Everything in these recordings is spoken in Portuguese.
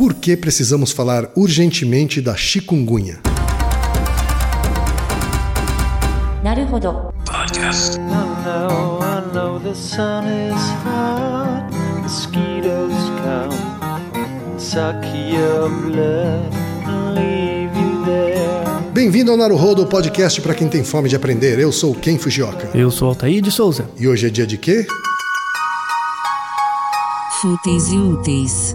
por que precisamos falar urgentemente da chikungunya. Podcast. Bem-vindo ao Naruhodo, podcast para quem tem fome de aprender. Eu sou Ken Fujioka. Eu sou Altair de Souza. E hoje é dia de quê? Fúteis e úteis.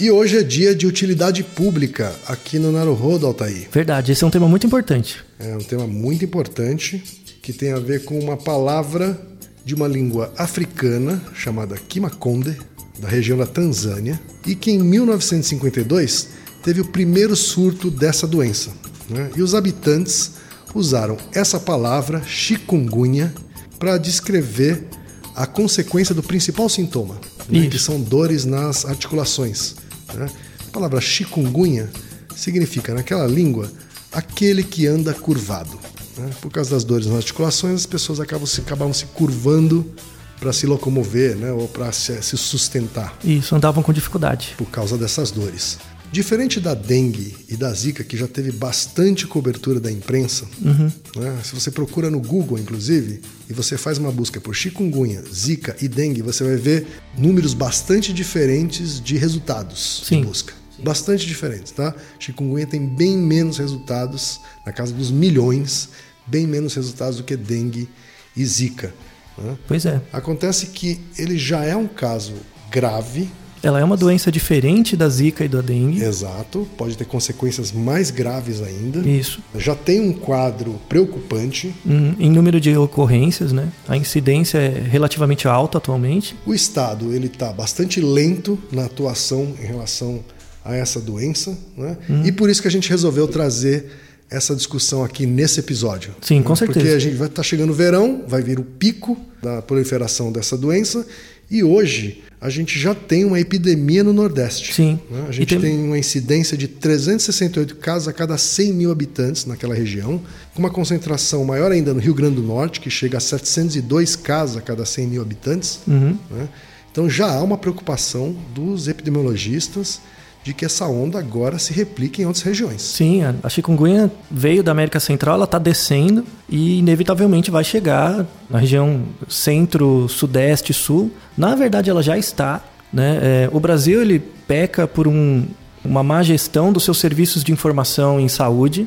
E hoje é dia de utilidade pública aqui no Naruhodo, Altair. Verdade, esse é um tema muito importante. É um tema muito importante que tem a ver com uma palavra de uma língua africana chamada Kimakonde, da região da Tanzânia, e que em 1952 teve o primeiro surto dessa doença. né? E os habitantes usaram essa palavra, chikungunya, para descrever a consequência do principal sintoma, né? Que são dores nas articulações. Né? A palavra chikungunya significa, naquela língua, aquele que anda curvado. né? Por causa das dores nas articulações, as pessoas acabam se, acabam se curvando para se locomover né? ou para se, se sustentar Isso, andavam com dificuldade. por causa dessas dores. Diferente da dengue e da zika, que já teve bastante cobertura da imprensa, né? se você procura no Google, inclusive, e você faz uma busca por chikungunya, zika e dengue, você vai ver números bastante diferentes de resultados Sim. de busca. Bastante diferentes, tá? Chikungunya tem bem menos resultados, na casa dos milhões, bem menos resultados do que dengue e zika. né? Pois é. Acontece que ele já é um caso grave, Ela é uma doença diferente da zika e da dengue. Exato, pode ter consequências mais graves ainda. Isso. Já tem um quadro preocupante. Hum, Em número de ocorrências, né? A incidência é relativamente alta atualmente. O Estado ele está bastante lento na atuação em relação a essa doença, né? Uhum. E por isso que a gente resolveu trazer essa discussão aqui nesse episódio. Sim, com né? certeza. Porque a gente vai estar chegando o verão, vai vir o pico da proliferação dessa doença e hoje a gente já tem uma epidemia no Nordeste. Sim. né? A gente tem- tem uma incidência de 368 casos a cada 100 mil habitantes naquela região, com uma concentração maior ainda no Rio Grande do Norte, que chega a 702 casos a cada 100 mil habitantes. Uhum. né? Então já há uma preocupação dos epidemiologistas de que essa onda agora se replique em outras regiões. Sim, a- chikungunya veio da América Central, ela está descendo e inevitavelmente vai chegar na região centro, sudeste, sul. Na verdade, ela já está. Né? É, o Brasil ele peca por um- uma má gestão dos seus serviços de informação em saúde.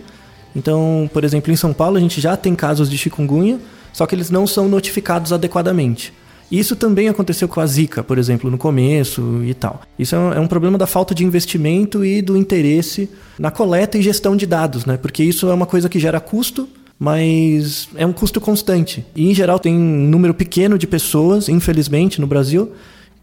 Então, por exemplo, em São Paulo a gente já tem casos de chikungunya, só que eles não são notificados adequadamente. Isso também aconteceu com a Zika, por exemplo, no começo e tal. Isso é um, é um problema da falta de investimento e do interesse na coleta e gestão de dados, né? Porque isso é uma coisa que gera custo, mas é um custo constante. E, em geral, tem um número pequeno de pessoas, infelizmente, no Brasil,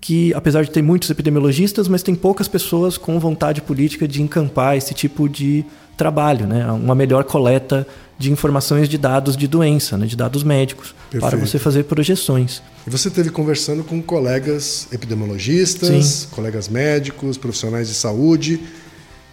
que, apesar de ter muitos epidemiologistas, mas tem poucas pessoas com vontade política de encampar esse tipo de trabalho, né? Uma melhor coleta de informações de dados de doença, né? de dados médicos, para Perfeito. você fazer projeções. E você esteve conversando com colegas epidemiologistas, Sim. colegas médicos, profissionais de saúde.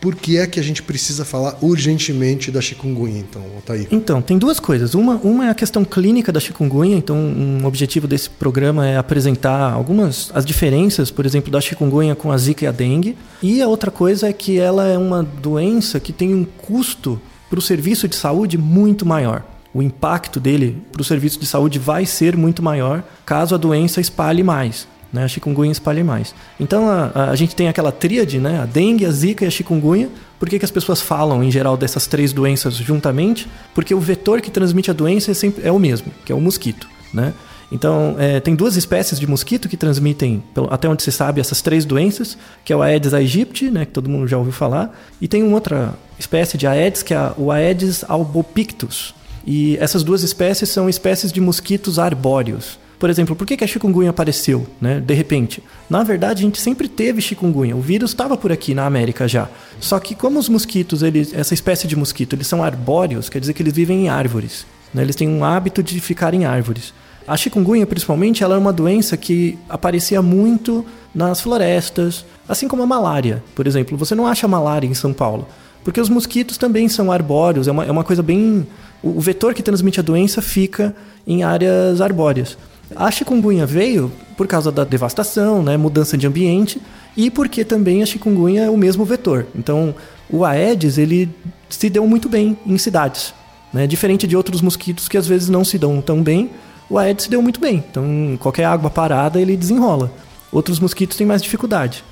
Por que é que a gente precisa falar urgentemente da chikungunya, então, Altair? Então, tem duas coisas. Uma, uma é a questão clínica da chikungunya. Então, um objetivo desse programa é apresentar algumas as diferenças, por exemplo, da chikungunya com a zika e a dengue. E a outra coisa é que ela é uma doença que tem um custo para o serviço de saúde muito maior. O impacto dele para o serviço de saúde vai ser muito maior caso a doença espalhe mais. Né, a chikungunya espalhe mais. Então a, a- gente tem aquela tríade, né, a dengue, a zika e a chikungunya. Por que, que as pessoas falam em geral dessas três doenças juntamente? Porque o vetor que transmite a doença é, sempre, é o mesmo, que é o mosquito. Né? Então é, tem duas espécies de mosquito que transmitem, até onde se sabe, essas três doenças, que é o Aedes aegypti, né, que todo mundo já ouviu falar, e tem uma outra espécie de Aedes que é o Aedes albopictus. E essas duas espécies são espécies de mosquitos arbóreos. Por exemplo, por que a chikungunya apareceu, né, de repente? Na verdade, a gente sempre teve chikungunya. O vírus estava por aqui na América já. Só que como os mosquitos, eles, essa espécie de mosquito, eles são arbóreos, quer dizer que eles vivem em árvores. né? Eles têm um hábito de ficar em árvores. A chikungunya, principalmente, ela é uma doença que aparecia muito nas florestas, assim como a malária, por exemplo. Você não acha malária em São Paulo, porque os mosquitos também são arbóreos, é uma, é uma coisa bem... O vetor que transmite a doença fica em áreas arbóreas. A chikungunya veio por causa da devastação, né, mudança de ambiente, e porque também a chikungunya é o mesmo vetor. Então, o Aedes ele se deu muito bem em cidades, né? Diferente de outros mosquitos que às vezes não se dão tão bem, o Aedes se deu muito bem. Então, qualquer água parada ele desenrola. Outros mosquitos têm mais dificuldade.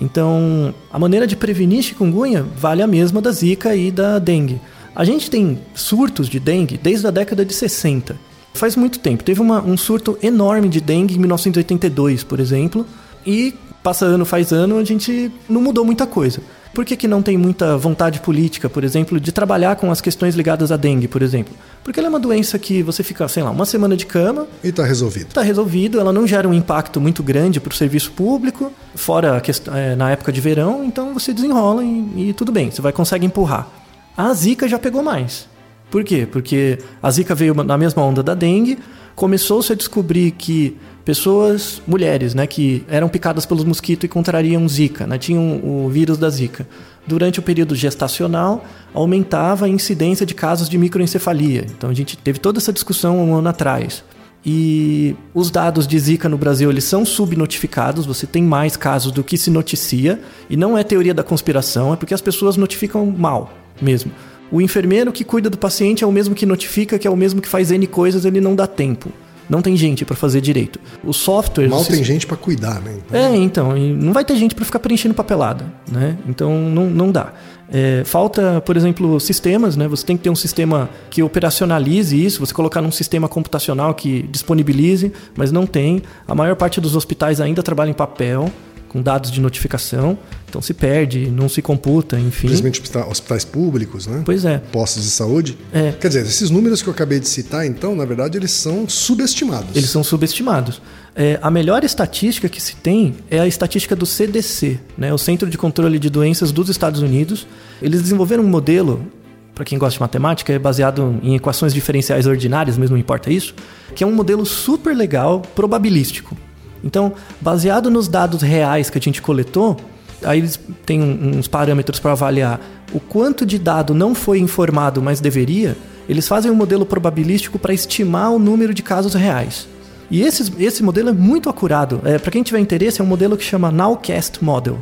Então, a maneira de prevenir chikungunya vale a mesma da zika e da dengue. A gente tem surtos de dengue desde a década de 60. Faz muito tempo. Teve uma, um surto enorme de dengue em 1982, por exemplo, e passa ano, faz ano, a gente não mudou muita coisa. Por que, que não tem muita vontade política, por exemplo, de trabalhar com as questões ligadas à dengue, por exemplo? Porque ela é uma doença que você fica, sei lá, uma semana de cama. E está resolvido. Está resolvido, ela não gera um impacto muito grande para o serviço público, fora é, na época de verão, então você desenrola e, e tudo bem, você vai consegue empurrar. A Zika já pegou mais. Por quê? Porque a Zika veio na mesma onda da dengue, começou-se a descobrir que pessoas, mulheres, né, que eram picadas pelos mosquitos e contrariam Zika, né, tinham o vírus da Zika. Durante o período gestacional, aumentava a incidência de casos de microencefalia. Então a gente teve toda essa discussão um ano atrás. E os dados de Zika no Brasil eles são subnotificados, você tem mais casos do que se noticia, e não é teoria da conspiração, é porque as pessoas notificam mal mesmo. O enfermeiro que cuida do paciente é o mesmo que notifica, que é o mesmo que faz N coisas, ele não dá tempo. Não tem gente para fazer direito. O software. Mal tem gente para cuidar, né? Então... É, então. Não vai ter gente para ficar preenchendo papelada, né? Então não, não dá. É, falta, por exemplo, sistemas, né? Você tem que ter um sistema que operacionalize isso, você colocar num sistema computacional que disponibilize, mas não tem. A maior parte dos hospitais ainda trabalha em papel com dados de notificação, então se perde, não se computa, enfim. Principalmente hospitais públicos, né? Pois é. Postos de saúde. É. Quer dizer, esses números que eu acabei de citar, então, na verdade, eles são subestimados. Eles são subestimados. É, a melhor estatística que se tem é a estatística do CDC, né? o Centro de Controle de Doenças dos Estados Unidos. Eles desenvolveram um modelo para quem gosta de matemática, é baseado em equações diferenciais ordinárias, mas não importa isso, que é um modelo super legal, probabilístico. Então, baseado nos dados reais que a gente coletou, aí eles têm uns parâmetros para avaliar o quanto de dado não foi informado, mas deveria. Eles fazem um modelo probabilístico para estimar o número de casos reais. E esse, esse modelo é muito acurado. É, para quem tiver interesse, é um modelo que chama Nowcast Model.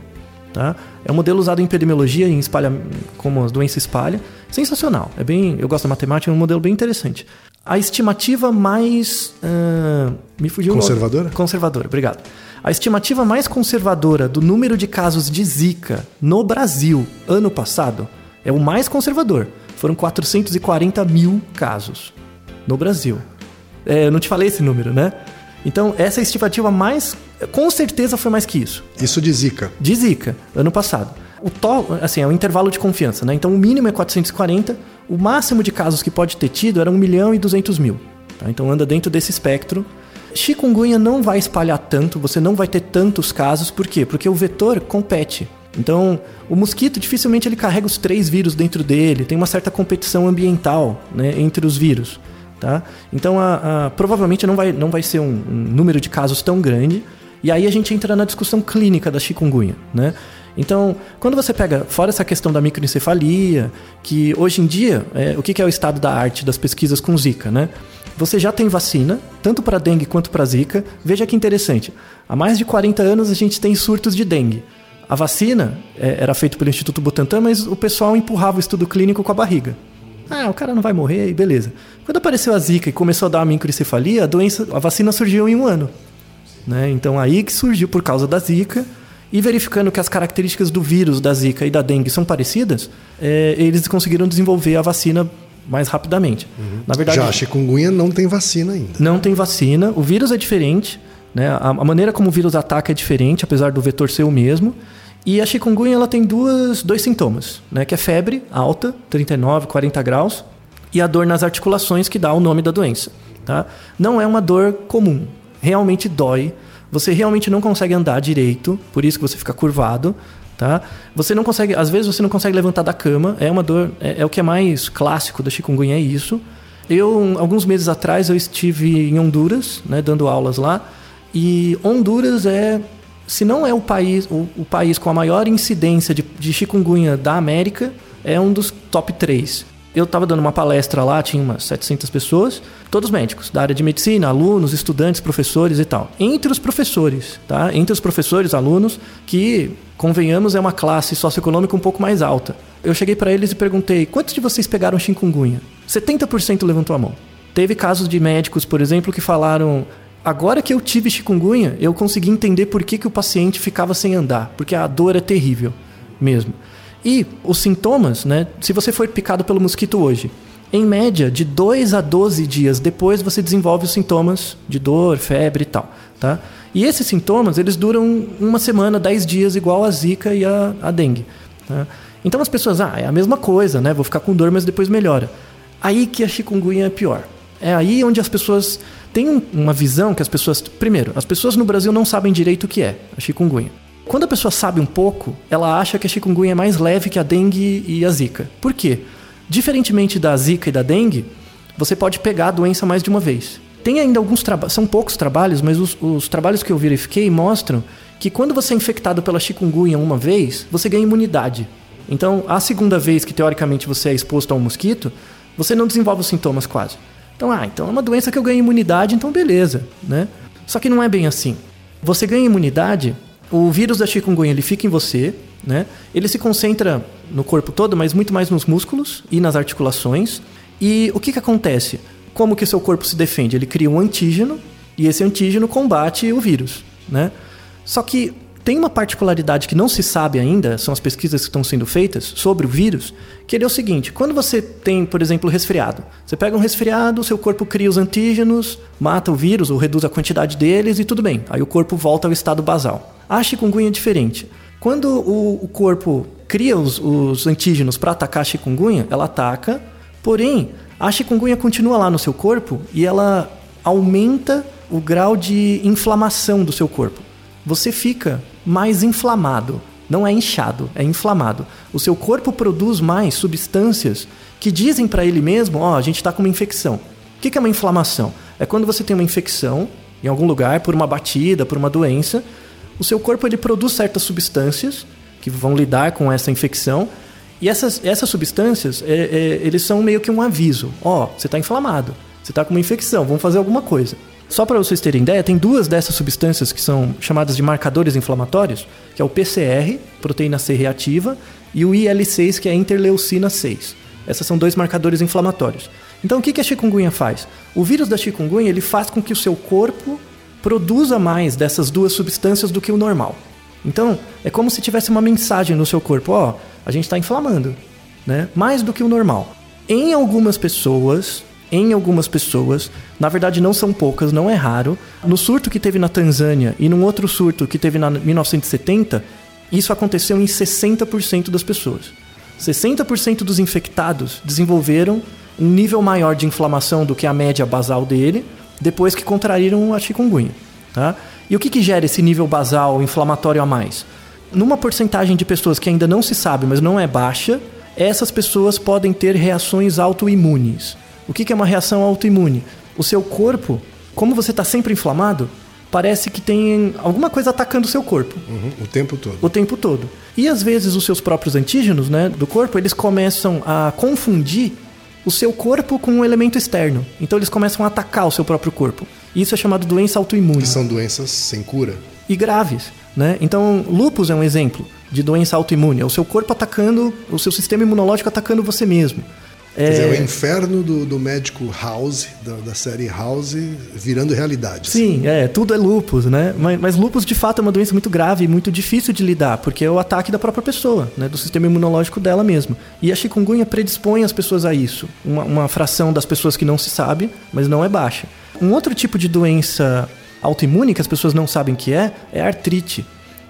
Tá? É um modelo usado em epidemiologia, em espalha, como a doença espalha. Sensacional. É bem, eu gosto da matemática, é um modelo bem interessante. A estimativa mais. Uh, me fugiu Conservadora? Logo. Conservadora, obrigado. A estimativa mais conservadora do número de casos de Zika no Brasil ano passado é o mais conservador. Foram 440 mil casos no Brasil. É, eu não te falei esse número, né? Então, essa é estimativa mais. Com certeza foi mais que isso. Isso de Zika. De Zika, ano passado. O to, assim, é intervalo de confiança, né? Então, o mínimo é 440, o máximo de casos que pode ter tido era 1 milhão e 200 mil. Tá? Então anda dentro desse espectro. Chikungunya não vai espalhar tanto, você não vai ter tantos casos, por quê? Porque o vetor compete. Então, o mosquito dificilmente ele carrega os três vírus dentro dele, tem uma certa competição ambiental né, entre os vírus. Tá? Então, a, a, provavelmente não vai, não vai ser um, um, número de casos tão grande. E aí a gente entra na discussão clínica da chikungunya. Né? Então, quando você pega fora essa questão da microencefalia, que hoje em dia, é, o que é o estado da arte das pesquisas com Zika, né? Você já tem vacina, tanto para dengue quanto para Zika. Veja que interessante. Há mais de 40 anos a gente tem surtos de dengue. A vacina é, era feita pelo Instituto Butantan, mas o pessoal empurrava o estudo clínico com a barriga. Ah, o cara não vai morrer e beleza. Quando apareceu a Zika e começou a dar a microencefalia, a doença, a vacina surgiu em um ano. Né? Então aí que surgiu por causa da Zika e verificando que as características do vírus da Zika e da dengue são parecidas, é, eles conseguiram desenvolver a vacina mais rapidamente. Uhum. Na verdade, já a chikungunya não tem vacina ainda. Não tem vacina. O vírus é diferente, né? A, a, maneira como o vírus ataca é diferente, apesar do vetor ser o mesmo. E a chikungunya ela tem duas, dois sintomas, né? Que é febre alta, 39, 40 graus, e a dor nas articulações que dá o nome da doença. Tá? Não é uma dor comum. Realmente dói você realmente não consegue andar direito, por isso que você fica curvado, tá? Você não consegue, às vezes você não consegue levantar da cama, é uma dor, é, é o que é mais clássico da chikungunya é isso. Eu alguns meses atrás eu estive em Honduras, né, dando aulas lá, e Honduras é se não é o país, o, o país com a maior incidência de, de chikungunya da América, é um dos top 3. Eu estava dando uma palestra lá, tinha umas 700 pessoas, todos médicos, da área de medicina, alunos, estudantes, professores e tal. Entre os professores, tá? Entre os professores, alunos, que, convenhamos, é uma classe socioeconômica um pouco mais alta. Eu cheguei para eles e perguntei: quantos de vocês pegaram chikungunya? 70% levantou a mão. Teve casos de médicos, por exemplo, que falaram: agora que eu tive chikungunya, eu consegui entender por que, que o paciente ficava sem andar, porque a dor é terrível mesmo. E os sintomas, né? Se você for picado pelo mosquito hoje, em média, de 2 a 12 dias depois você desenvolve os sintomas de dor, febre e tal, tá? E esses sintomas, eles duram uma semana, 10 dias, igual a zika e a, a dengue. Tá? Então as pessoas, ah, é a mesma coisa, né? Vou ficar com dor, mas depois melhora. Aí que a chikungunya é pior. É aí onde as pessoas têm uma visão que as pessoas... Primeiro, as pessoas no Brasil não sabem direito o que é a chikungunya. Quando a pessoa sabe um pouco, ela acha que a chikungunya é mais leve que a dengue e a zika. Por quê? Diferentemente da zika e da dengue, você pode pegar a doença mais de uma vez. Tem ainda alguns trabalhos, são poucos trabalhos, mas os, os, trabalhos que eu verifiquei mostram que quando você é infectado pela chikungunya uma vez, você ganha imunidade. Então, a segunda vez que teoricamente você é exposto a um mosquito, você não desenvolve os sintomas quase. Então, ah, então é uma doença que eu ganho imunidade, então beleza, né? Só que não é bem assim. Você ganha imunidade o vírus da chikungunya ele fica em você, né? Ele se concentra no corpo todo, mas muito mais nos músculos e nas articulações. E o que, que acontece? Como que seu corpo se defende? Ele cria um antígeno e esse antígeno combate o vírus, né? Só que tem uma particularidade que não se sabe ainda, são as pesquisas que estão sendo feitas sobre o vírus, que ele é o seguinte: quando você tem, por exemplo, resfriado, você pega um resfriado, seu corpo cria os antígenos, mata o vírus ou reduz a quantidade deles e tudo bem. Aí o corpo volta ao estado basal. A chikungunya é diferente. Quando o, o corpo cria os, os antígenos para atacar a chikungunya, ela ataca, porém a chikungunya continua lá no seu corpo e ela aumenta o grau de inflamação do seu corpo. Você fica mais inflamado. Não é inchado, é inflamado. O seu corpo produz mais substâncias que dizem para ele mesmo: ó, oh, a gente está com uma infecção. O que é uma inflamação? É quando você tem uma infecção em algum lugar por uma batida, por uma doença, o seu corpo ele produz certas substâncias que vão lidar com essa infecção e essas, essas substâncias é, é, eles são meio que um aviso. Ó, oh, você está inflamado, você está com uma infecção, vamos fazer alguma coisa. Só para vocês terem ideia, tem duas dessas substâncias que são chamadas de marcadores inflamatórios, que é o PCR, proteína C reativa, e o IL-6, que é a interleucina 6. Esses são dois marcadores inflamatórios. Então, o que a chikungunya faz? O vírus da chikungunya ele faz com que o seu corpo produza mais dessas duas substâncias do que o normal. Então, é como se tivesse uma mensagem no seu corpo: ó, oh, a gente está inflamando, né? Mais do que o normal. Em algumas pessoas, em algumas pessoas, na verdade não são poucas, não é raro. No surto que teve na Tanzânia e num outro surto que teve na 1970, isso aconteceu em 60% das pessoas. 60% dos infectados desenvolveram um nível maior de inflamação do que a média basal dele depois que contraíram a chikungunya. Tá? E o que, que gera esse nível basal inflamatório a mais? Numa porcentagem de pessoas que ainda não se sabe, mas não é baixa, essas pessoas podem ter reações autoimunes. O que é uma reação autoimune? O seu corpo, como você está sempre inflamado, parece que tem alguma coisa atacando o seu corpo. Uhum, o tempo todo. O tempo todo. E às vezes os seus próprios antígenos né, do corpo, eles começam a confundir o seu corpo com um elemento externo. Então eles começam a atacar o seu próprio corpo. Isso é chamado doença autoimune. Que são doenças sem cura. E graves. Né? Então, lupus é um exemplo de doença autoimune. É o seu corpo atacando, o seu sistema imunológico atacando você mesmo. Quer dizer, é o é. inferno do, do médico House, da, da, série House, virando realidade. Assim. Sim, é, tudo é lupus, né? Mas, mas lupus de fato é uma doença muito grave e muito difícil de lidar, porque é o ataque da própria pessoa, né? Do sistema imunológico dela mesma. E a chikungunya predispõe as pessoas a isso. Uma, uma fração das pessoas que não se sabe, mas não é baixa. Um outro tipo de doença autoimune que as pessoas não sabem que é, é a artrite.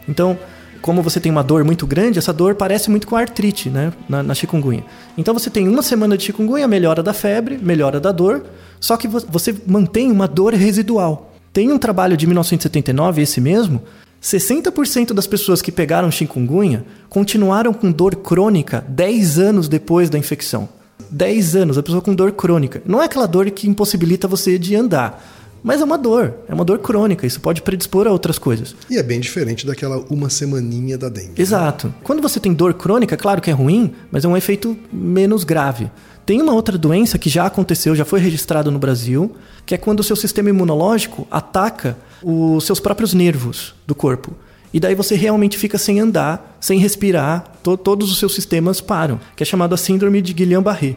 Então, como você tem uma dor muito grande, essa dor parece muito com artrite, né? Na, na, chikungunya. Então você tem uma semana de chikungunya, melhora da febre, melhora da dor, só que você mantém uma dor residual. Tem um trabalho de 1979, esse mesmo, 60% das pessoas que pegaram chikungunya continuaram com dor crônica 10 anos depois da infecção. 10 anos, a pessoa com dor crônica. Não é aquela dor que impossibilita você de andar, Mas é uma dor, é uma dor crônica, isso pode predispor a outras coisas. E é bem diferente daquela uma semaninha da dengue. Exato. Quando você tem dor crônica, claro que é ruim, mas é um efeito menos grave. Tem uma outra doença que já aconteceu, já foi registrado no Brasil, que é quando o seu sistema imunológico ataca os seus próprios nervos do corpo. E daí você realmente fica sem andar, sem respirar, to todos os seus sistemas param, que é chamado a síndrome de Guillain-Barré.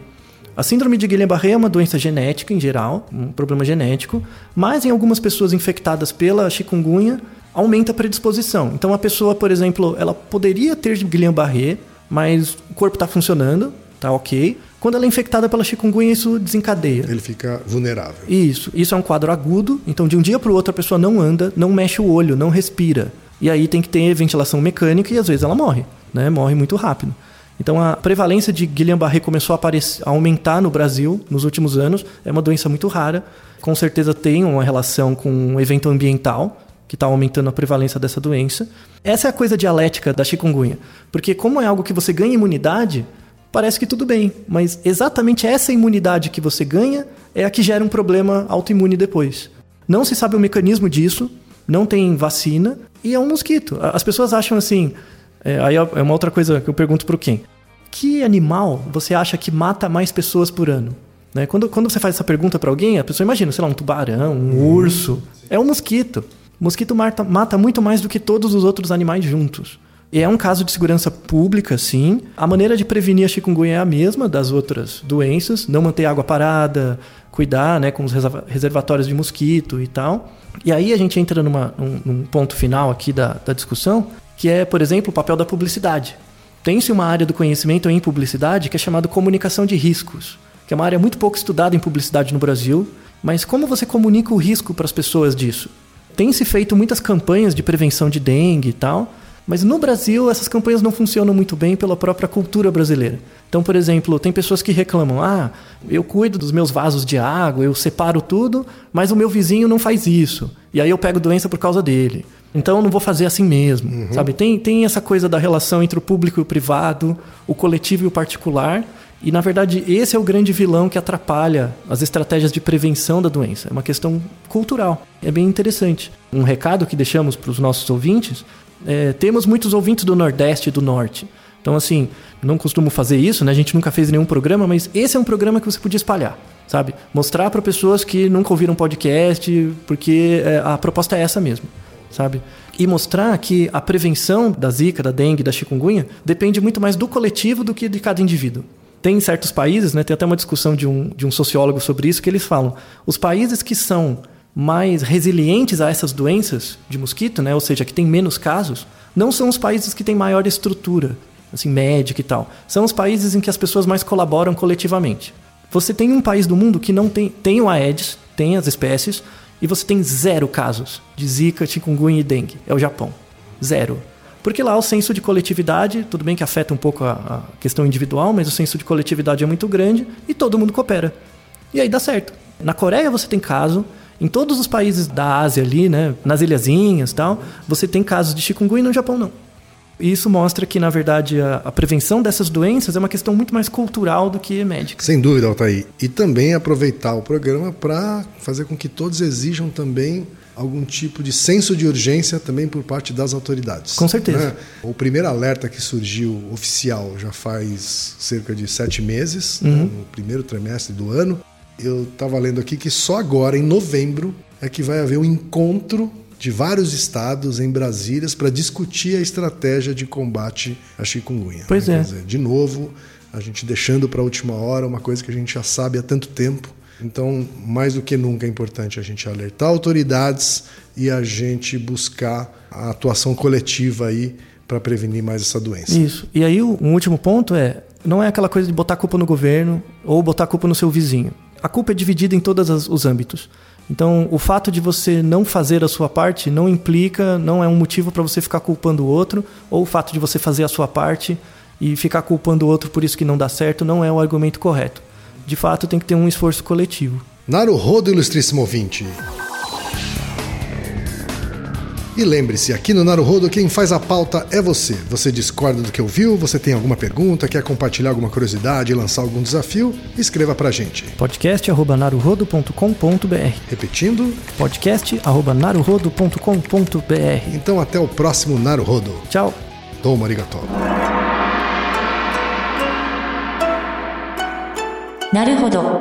A síndrome de Guillain-Barré é uma doença genética em geral, um problema genético, mas em algumas pessoas infectadas pela chikungunya aumenta a predisposição. Então a pessoa, por exemplo, ela poderia ter Guillain-Barré, mas o corpo está funcionando, tá ok. Quando ela é infectada pela chikungunya, isso desencadeia. Ele fica vulnerável. Isso. Isso é um quadro agudo, então de um dia para o outro a pessoa não anda, não mexe o olho, não respira. E aí tem que ter ventilação mecânica e às vezes ela morre, né? Morre muito rápido. Então a prevalência de Guillain-Barré começou a, aparecer, a, aumentar no Brasil nos últimos anos. É uma doença muito rara. Com certeza tem uma relação com um evento ambiental que está aumentando a prevalência dessa doença. Essa é a coisa dialética da chikungunya. Porque como é algo que você ganha imunidade, parece que tudo bem. Mas exatamente essa imunidade que você ganha é a que gera um problema autoimune depois. Não se sabe o mecanismo disso, não tem vacina e é um mosquito. As pessoas acham assim, é, aí é uma outra coisa que eu pergunto para o Ken. Que animal você acha que mata mais pessoas por ano? Né? Quando, quando você faz essa pergunta para alguém, a pessoa imagina, sei lá, um tubarão, um uhum. urso. É um mosquito. O mosquito mata, mata muito mais do que todos os outros animais juntos. E é um caso de segurança pública, sim. A maneira de prevenir a chikungunya é a mesma das outras doenças. Não manter água parada, cuidar né, com os reservatórios de mosquito e tal. E aí a gente entra numa, num, num ponto final aqui da, da discussão, que é, por exemplo, o papel da publicidade. Tem-se uma área do conhecimento em publicidade que é chamada comunicação de riscos, que é uma área muito pouco estudada em publicidade no Brasil, mas como você comunica o risco para as pessoas disso? Tem-se feito muitas campanhas de prevenção de dengue e tal, mas no Brasil essas campanhas não funcionam muito bem pela própria cultura brasileira. Então, por exemplo, tem pessoas que reclamam: ah, eu cuido dos meus vasos de água, eu separo tudo, mas o meu vizinho não faz isso. E aí eu pego doença por causa dele. Então eu não vou fazer assim mesmo, uhum. sabe? Tem, tem essa coisa da relação entre o público e o privado, o coletivo e o particular. E na verdade esse é o grande vilão que atrapalha as estratégias de prevenção da doença. É uma questão cultural. É bem interessante. Um recado que deixamos para os nossos ouvintes: é, temos muitos ouvintes do Nordeste e do Norte. Então assim, não costumo fazer isso, né? A gente nunca fez nenhum programa, mas esse é um programa que você podia espalhar sabe? Mostrar para pessoas que nunca ouviram podcast, porque é, a proposta é essa mesmo sabe? E mostrar que a prevenção da zika, da dengue, da chikungunya depende muito mais do coletivo do que de cada indivíduo. Tem certos países, né, tem até uma discussão de um, de um sociólogo sobre isso, que eles falam: os países que são mais resilientes a essas doenças de mosquito, né, ou seja, que tem menos casos, não são os países que têm maior estrutura, assim, médica e tal. São os países em que as pessoas mais colaboram coletivamente. Você tem um país do mundo que não tem, tem o Aedes, tem as espécies, e você tem zero casos de Zika, chikungunya e dengue. É o Japão. Zero. Porque lá o senso de coletividade, tudo bem que afeta um pouco a, a, questão individual, mas o senso de coletividade é muito grande e todo mundo coopera. E aí dá certo. Na Coreia você tem caso, em todos os países da Ásia ali, né, nas ilhazinhas e tal, você tem casos de chikungunya e no Japão não. E isso mostra que, na verdade, a, a, prevenção dessas doenças é uma questão muito mais cultural do que médica. Sem dúvida, Altair. E também aproveitar o programa para fazer com que todos exijam também algum tipo de senso de urgência também por parte das autoridades. Com certeza. Né? O primeiro alerta que surgiu oficial já faz cerca de sete meses, né, uhum. né, no primeiro trimestre do ano. Eu estava lendo aqui que só agora, em novembro, é que vai haver um encontro de vários estados em Brasília para discutir a estratégia de combate à chikungunya. Pois né? é. Dizer, de novo, a gente deixando para a última hora uma coisa que a gente já sabe há tanto tempo. Então, mais do que nunca é importante a gente alertar autoridades e a gente buscar a atuação coletiva aí para prevenir mais essa doença. Isso. E aí, um último ponto é: não é aquela coisa de botar a culpa no governo ou botar a culpa no seu vizinho. A culpa é dividida em todos os âmbitos. Então, o fato de você não fazer a sua parte não implica, não é um motivo para você ficar culpando o outro, ou o fato de você fazer a sua parte e ficar culpando o outro por isso que não dá certo não é o argumento correto. De fato, tem que ter um esforço coletivo. Naruhodo, ilustríssimo ouvinte. E lembre-se, aqui no Naruhodo quem faz a pauta é você. Você discorda do que ouviu? Você tem alguma pergunta? Quer compartilhar alguma curiosidade? Lançar algum desafio? Escreva pra gente. podcast@naruhodo.com.br. Repetindo, podcast@naruhodo.com.br. então até o próximo Naruhodo. Tchau. Domo arigatou. なるほど。